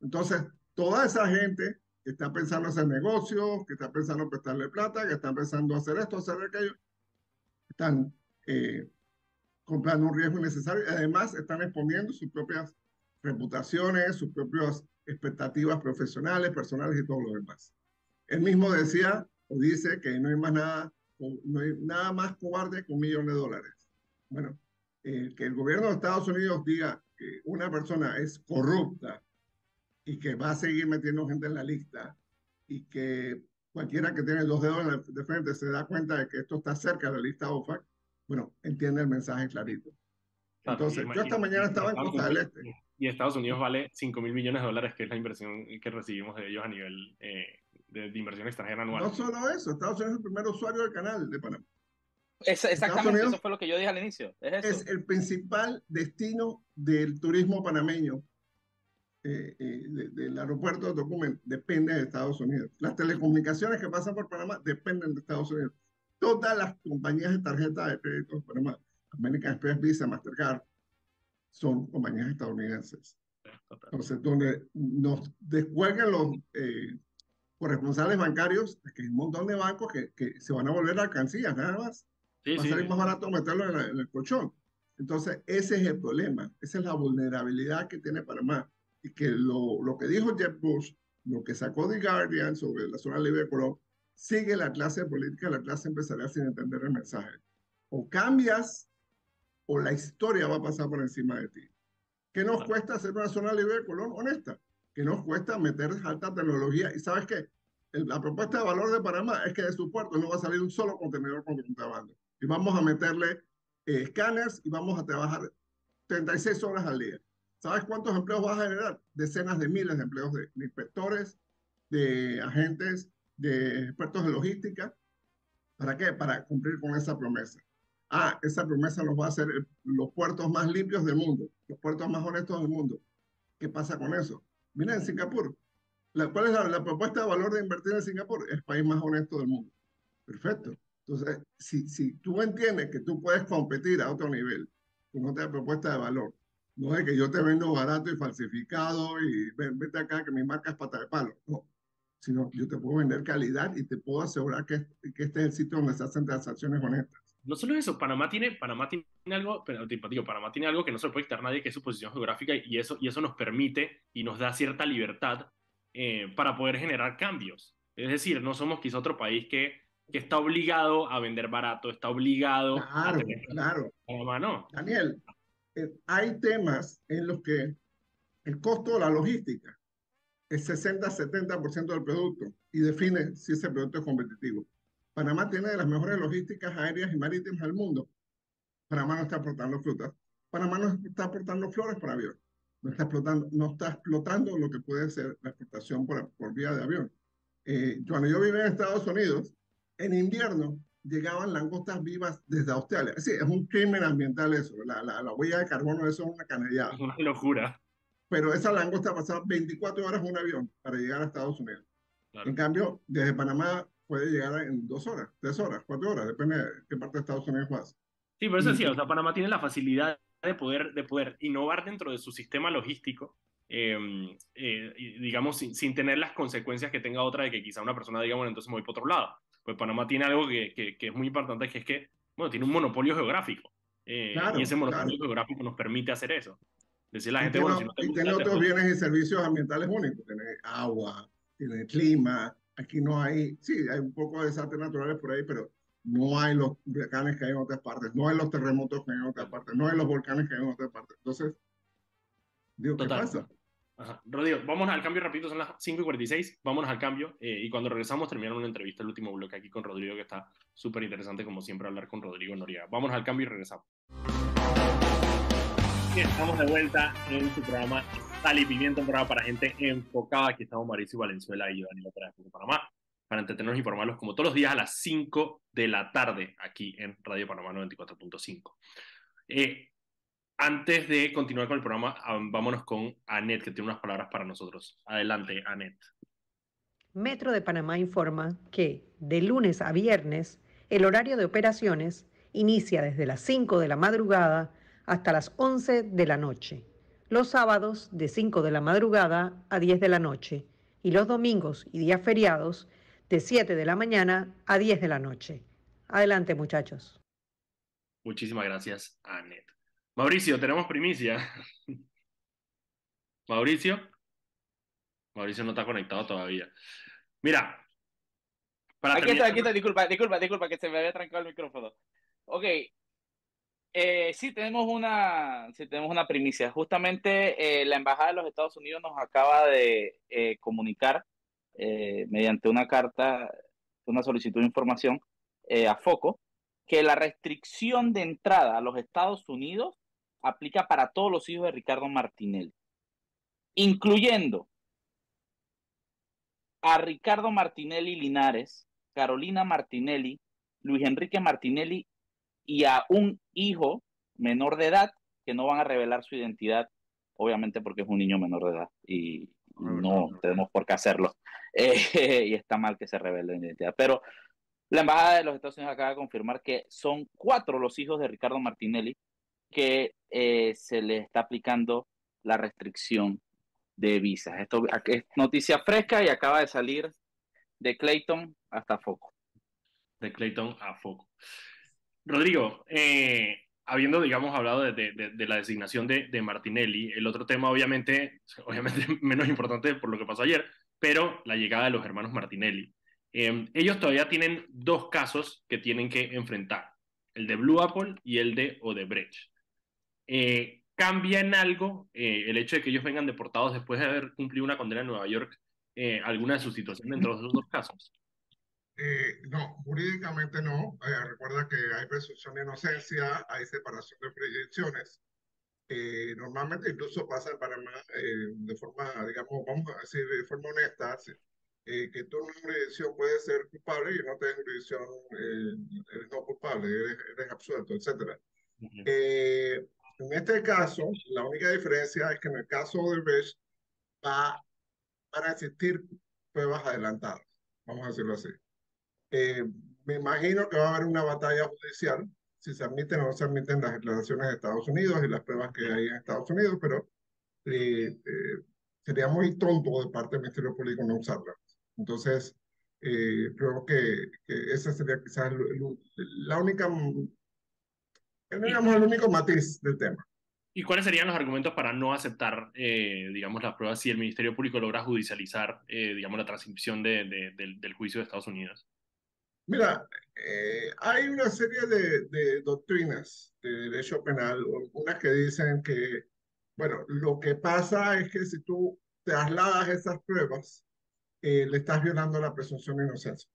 Entonces, toda esa gente que está pensando hacer negocios, que está pensando prestarle plata, que están pensando hacer esto, hacer aquello, están eh, comprando un riesgo innecesario y además están exponiendo sus propias reputaciones, sus propias expectativas profesionales, personales y todo lo demás. Él mismo decía o dice que no hay más nada, no hay nada más cobarde que un millón de dólares. Bueno, eh, que el gobierno de Estados Unidos diga que una persona es corrupta y que va a seguir metiendo gente en la lista y que cualquiera que tiene dos dedos de frente se da cuenta de que esto está cerca de la lista OFAC, bueno, entiende el mensaje clarito. Entonces, yo esta mañana estaba en Costa del Este. Y Estados Unidos vale 5 mil millones de dólares, que es la inversión que recibimos de ellos a nivel eh, de, inversión extranjera anual. No solo eso, Estados Unidos es el primer usuario del canal de Panamá. exactamente, eso fue lo que yo dije al inicio. Es, es el principal destino del turismo panameño. Eh, eh, del aeropuerto de Tocumen depende de Estados Unidos. Las telecomunicaciones que pasan por Panamá dependen de Estados Unidos. Todas las compañías de tarjeta de crédito de Panamá, American Express, Visa, Mastercard, son compañías estadounidenses. Entonces, donde nos descuelgan los eh, corresponsales bancarios, que hay un montón de bancos que, que se van a volver alcancías, nada más. Va a salir más barato meterlo en, el colchón. Entonces, ese es el problema, esa es la vulnerabilidad que tiene Panamá. Y que lo, lo que dijo Jeff Bush, lo que sacó The Guardian sobre la zona libre de Colón, sigue la clase política, la clase empresarial sin entender el mensaje. O cambias o la historia va a pasar por encima de ti. ¿Qué nos cuesta hacer una zona libre de Colón honesta? ¿Qué nos cuesta meter alta tecnología? Y sabes qué? La propuesta de valor de Panamá es que de su puerto no va a salir un solo contenedor con contrabando. Y vamos a meterle eh, escáneres y vamos a trabajar 36 horas al día. ¿Sabes cuántos empleos va a generar? Decenas de miles de empleos de, de inspectores, de agentes, de expertos de logística. ¿Para qué? Para cumplir con esa promesa ah, esa promesa nos va a hacer los puertos más limpios del mundo, los puertos más honestos del mundo. ¿Qué pasa con eso? Mira, en Singapur, ¿cuál es la, propuesta de valor de invertir en Singapur? Es el país más honesto del mundo. Perfecto. Entonces, si, si tú entiendes que tú puedes competir a otro nivel con otra propuesta de valor, no es que yo te vendo barato y falsificado y ven, vete acá que mi marca es pata de palo. No, sino yo te puedo vender calidad y te puedo asegurar que, que este es el sitio donde se hacen transacciones honestas no solo eso, Panamá tiene, Panamá tiene algo, pero digo, Panamá tiene algo que no se puede quitar nadie, que es su posición geográfica, y eso, y eso nos permite y nos da cierta libertad eh, para poder generar cambios. Es decir, no somos quizá otro país que, que está obligado a vender barato, está obligado claro, a Claro, Panamá no. Daniel, eh, hay temas en los que el costo de la logística es 60-70% del producto y define si ese producto es competitivo. Panamá tiene de las mejores logísticas aéreas y marítimas del mundo. Panamá no está explotando frutas. Panamá no está exportando flores por avión. No está explotando, no está explotando lo que puede ser la exportación por, por vía de avión. Eh, cuando yo vivía en Estados Unidos, en invierno llegaban langostas vivas desde Australia. Sí, es un crimen ambiental eso. La, la, la huella de carbono, eso es una canallada. Es una locura. Pero esa langosta pasaba 24 horas en un avión para llegar a Estados Unidos. En cambio, desde Panamá puede llegar en dos horas, tres horas, cuatro horas, depende de qué parte de Estados Unidos vas. Sí, por eso sí, o sea, Panamá tiene la facilidad de poder, de poder innovar dentro de su sistema logístico, em, eh, digamos, sin, sin, tener las consecuencias que tenga otra de que quizá una persona diga, bueno, entonces me voy para otro lado. Pues Panamá tiene algo que, que, que es muy importante, que es que, bueno, tiene un monopolio geográfico. Eh, y ese monopolio geográfico nos permite hacer eso. Decir la gente, y bueno, tiene, si no y tiene otros bienes y servicios ambientales únicos. Tiene agua, tiene clima, Aquí no hay, sí, hay un poco de desastres naturales por ahí, pero no hay los huracanes que hay en otras partes, no hay los terremotos que hay en otras partes, no hay los volcanes que hay en otras partes. Entonces, digo, ¿qué pasa? Ajá. Rodrigo, vamos al cambio rapidito, son las 5 y 46, vámonos al cambio eh, y cuando regresamos terminamos una entrevista, el último bloque aquí con Rodrigo, que está súper interesante como siempre hablar con Rodrigo Noriega. Vámonos al cambio y regresamos. Estamos de vuelta en su programa Sal y Pimienta, un programa para gente enfocada. Aquí estamos Mauricio Valenzuela y yo, Daniel Pérez de Panamá, para entretenernos y informarlos como todos los días a las 5 de la tarde aquí en Radio Panamá 94.5. Eh, antes de continuar con el programa, vámonos con Anet, que tiene unas palabras para nosotros. Adelante, Anet. Metro de Panamá informa que de lunes a viernes el horario de operaciones inicia desde las 5 de la madrugada hasta las 11 de la noche los sábados de 5 de la madrugada a 10 de la noche y los domingos y días feriados de 7 de la mañana a 10 de la noche. Adelante muchachos. Muchísimas gracias, Anet. Mauricio, tenemos primicia. Mauricio. Mauricio no está conectado todavía. Mira, aquí está, aquí está, disculpa, disculpa, disculpa, que se me había trancado el micrófono. Ok, eh, sí, tenemos una, sí, tenemos una primicia. Justamente eh, la Embajada de los Estados Unidos nos acaba de eh, comunicar mediante una carta, una solicitud de información a FOCO, que la restricción de entrada a los Estados Unidos aplica para todos los hijos de Ricardo Martinelli, incluyendo a Ricardo Martinelli Linares, Carolina Martinelli, Luis Enrique Martinelli y a un hijo menor de edad que no van a revelar su identidad, obviamente porque es un niño menor de edad y no tenemos por qué hacerlo. Eh, y está mal que se revele la identidad. Pero la Embajada de los Estados Unidos acaba de confirmar que son cuatro los hijos de Ricardo Martinelli que eh, se le está aplicando la restricción de visas. Esto es noticia fresca y acaba de salir de Clayton hasta Foco. De Clayton a Foco. Rodrigo, eh, habiendo, digamos, hablado de, la designación de, Martinelli, el otro tema, obviamente, obviamente menos importante por lo que pasó ayer, pero la llegada de los hermanos Martinelli. Eh, ellos todavía tienen dos casos que tienen que enfrentar, el de Blue Apple y el de Odebrecht. Eh, ¿Cambia en algo el hecho de que ellos vengan deportados después de haber cumplido una condena en Nueva York, alguna de sus situaciones dentro de esos dos casos? Eh, no, jurídicamente no. Eh, recuerda que hay presunción de inocencia, hay separación de jurisdicciones. Eh, normalmente incluso pasa en Panamá de forma, digamos, vamos a decir de forma honesta, que tú en una jurisdicción puedes ser culpable y en otra jurisdicción eres no culpable, eres, absuelto, etc. en este caso, la única diferencia es que en el caso de Besh va, van a existir pruebas adelantadas, vamos a decirlo así. Eh, me imagino que va a haber una batalla judicial, si se admiten o no se admiten las declaraciones de Estados Unidos y las pruebas que hay en Estados Unidos, pero eh, eh, sería muy tonto de parte del Ministerio Público no usarlas. Entonces, creo que, que, esa sería quizás la única, digamos, el único matiz del tema. ¿Y cuáles serían los argumentos para no aceptar, digamos, las pruebas si el Ministerio Público logra judicializar, digamos, la transcripción de, del juicio de Estados Unidos? Mira, eh, hay una serie de, de, doctrinas de derecho penal, unas que dicen que, bueno, lo que pasa es que si tú trasladas esas pruebas, eh, le estás violando la presunción de inocencia.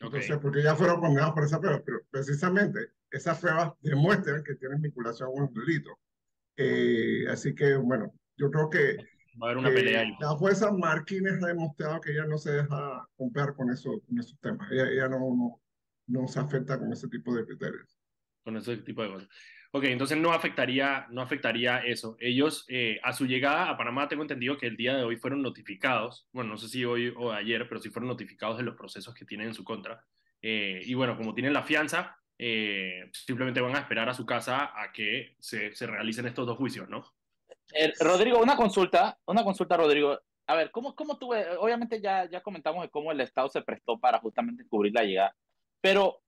Entonces, porque ya fueron condenados por esa prueba, pero precisamente esas pruebas demuestran que tienen vinculación con un delito. Eh, así que, bueno, yo creo que Va a haber una pelea ahí. La jueza Marquines ha demostrado que ella no se deja comprar con, eso, con esos temas. Ella, no, no, no, se afecta con ese tipo de criterios. Con ese tipo de cosas. Ok, entonces no afectaría, no afectaría eso. Ellos, eh, a su llegada a Panamá, tengo entendido que el día de hoy fueron notificados, bueno, no sé si hoy o ayer, pero sí fueron notificados de los procesos que tienen en su contra. Eh, y bueno, como tienen la fianza, eh, simplemente van a esperar a su casa a que se, se realicen estos dos juicios, ¿no? Eh, Rodrigo, una consulta, una consulta, Rodrigo. A ver, ¿cómo, cómo tuve, obviamente ya, ya comentamos de cómo el Estado se prestó para justamente cubrir la llegada, pero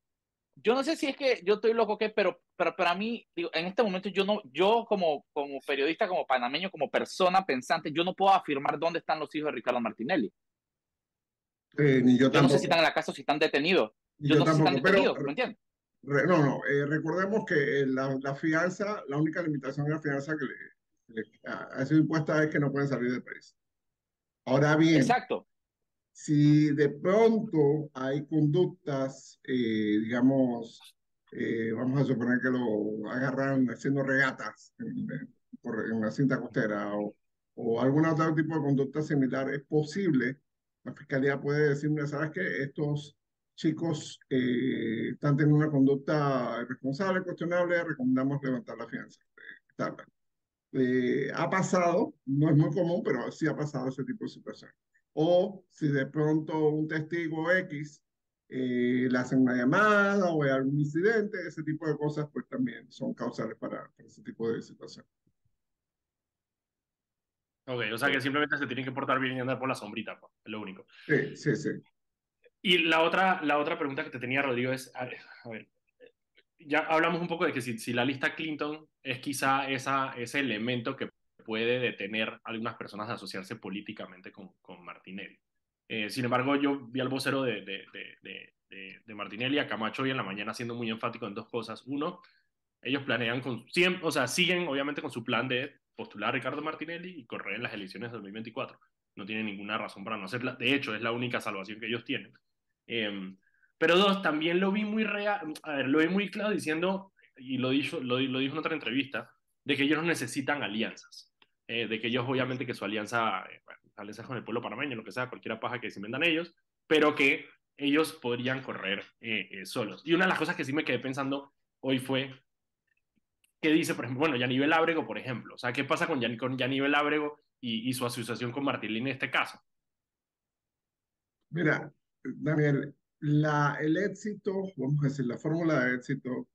yo no sé si es que yo estoy loco que, pero, pero para mí, digo, en este momento yo no, yo como, como periodista, como panameño, como persona pensante, yo no puedo afirmar dónde están los hijos de Ricardo Martinelli. Eh, ni yo, yo no sé si están en la casa o si están detenidos. Yo, no sé si están detenidos, ¿me entiendes? no, no, eh, recordemos que la, la, fianza, la única limitación de la fianza que le, a sido impuesta es que no pueden salir del país. Ahora bien, Exacto. si de pronto hay conductas, eh, digamos, eh, vamos a suponer que lo agarran haciendo regatas en, en una cinta costera o, o algún otro tipo de conducta similar, es posible, la fiscalía puede decirme, ¿sabes qué? Estos chicos eh, están teniendo una conducta irresponsable, cuestionable, recomendamos levantar la fianza. Eh, ha pasado, no es muy común, pero sí ha pasado ese tipo de situación. O si de pronto un testigo X eh, le hacen una llamada o hay algún incidente, ese tipo de cosas, pues también son causales para, ese tipo de situación. Ok, o sea que simplemente se tienen que portar bien y andar por la sombrita, pues, es lo único. Sí, sí, sí. Y la otra, la otra pregunta que te tenía, Rodrigo, es, a ver, ya hablamos un poco de que si, si, la lista Clinton es quizá esa, ese elemento que puede detener a algunas personas de asociarse políticamente con, con Martinelli. Eh, sin embargo, yo vi al vocero de, de, de, de, Martinelli, a Camacho, hoy en la mañana siendo muy enfático en dos cosas. Uno, ellos planean con, siempre, o sea, siguen obviamente con su plan de postular a Ricardo Martinelli y correr en las elecciones de 2024. No tienen ninguna razón para no hacerla. De hecho, es la única salvación que ellos tienen. Em, pero dos, también lo vi muy real, a ver, lo vi muy claro diciendo, y lo dijo, lo, dijo en otra entrevista, de que ellos necesitan alianzas. Eh, de que ellos obviamente que su alianza, eh, alianza con el pueblo panameño, lo que sea, cualquier paja que se inventan ellos, pero que ellos podrían correr eh, solos. Y una de las cosas que sí me quedé pensando hoy fue, ¿qué dice, por ejemplo, bueno, Yanivel Ábrego, por ejemplo? O sea, ¿qué pasa con, Yan, con Ábrego y, su asociación con Martín en este caso? Mira, Daniel, la, el éxito, vamos a decir, la fórmula de éxito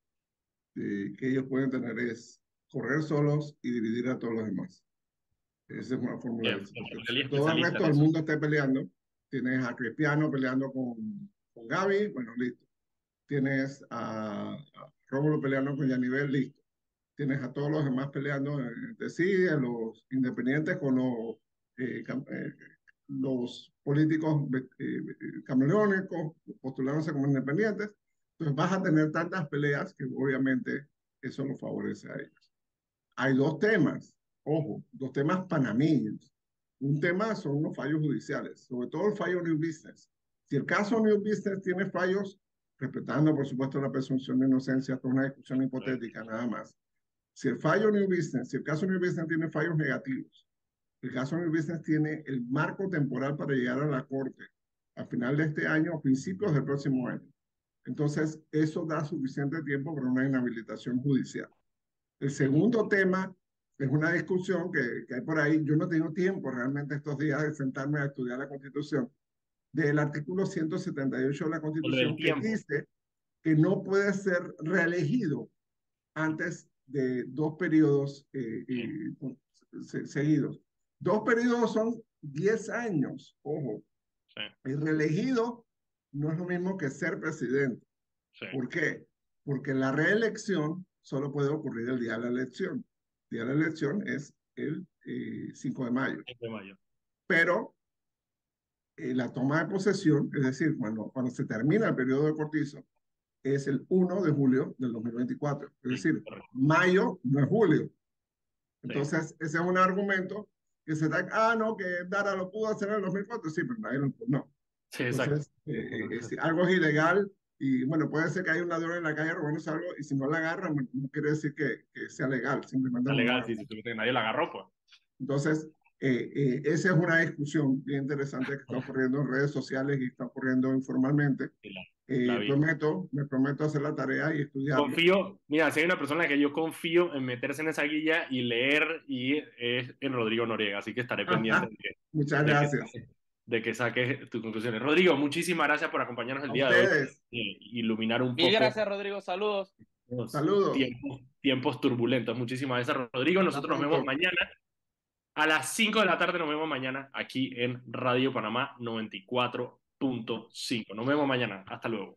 que ellos pueden tener es correr solos y dividir a todos los demás. Esa es una fórmula de éxito. Todo el resto del mundo está peleando. Tienes a Cristiano peleando con, con Gaby, bueno, listo. Tienes a, a Rómulo peleando con Yanivel, listo. Tienes a todos los demás peleando entre sí, a los independientes con los eh, eh, los políticos eh, camaleónicos postulándose como independientes. Entonces vas a tener tantas peleas que obviamente eso no favorece a ellos. Hay dos temas, ojo, dos temas panameños. Un tema son los fallos judiciales, sobre todo el fallo New Business. Si el caso New Business tiene fallos, respetando por supuesto la presunción de inocencia, esto es una discusión hipotética nada más. Si el fallo New Business, si el caso New Business tiene fallos negativos, el caso New Business tiene el marco temporal para llegar a la corte a final de este año o principios del próximo año. Entonces, eso da suficiente tiempo para una inhabilitación judicial. El segundo tema es una discusión que, que hay por ahí. Yo no tengo tiempo realmente estos días de sentarme a estudiar la Constitución. Del artículo 178 de la Constitución que dice que no puede ser reelegido antes de dos periodos eh, eh, seguidos. Dos periodos son 10 años, ojo. El reelegido no es lo mismo que ser presidente. ¿Por qué? Porque la reelección solo puede ocurrir el día de la elección. El día de la elección es el 5 eh, de mayo. de mayo. Pero eh, la toma de posesión, es decir, cuando, cuando se termina el periodo de Cortizo, es el 1 de julio del 2024. Es decir, mayo no es julio. Entonces, ese es un argumento que se da, ah, no, que Dara lo pudo hacer en el 2004, sí, pero nadie lo no. Sí, exacto. Eh, eh, algo es ilegal y bueno, puede ser que haya un ladrón en la calle robándose algo y si no la agarran, no quiere decir que, que sea legal, simplemente. Legal, sí, si nadie la agarró, pues. Entonces, eh, eh, esa es una discusión bien interesante que está ocurriendo en redes sociales y está ocurriendo informalmente. Eh, prometo, me prometo hacer la tarea y estudiar. Confío, mira, si hay una persona que yo confío en meterse en esa guía y leer, y es en Rodrigo Noriega, así que estaré pendiente. de que, Muchas gracias. De que, saques tus conclusiones. Rodrigo, muchísimas gracias por acompañarnos el día de hoy. Y iluminar un poco. gracias, Rodrigo. Saludos. Saludos. Tiempos, turbulentos. Muchísimas gracias, Rodrigo. Nosotros nos vemos mañana. A las 5 de la tarde nos vemos mañana aquí en Radio Panamá 94.5. Nos vemos mañana. Hasta luego.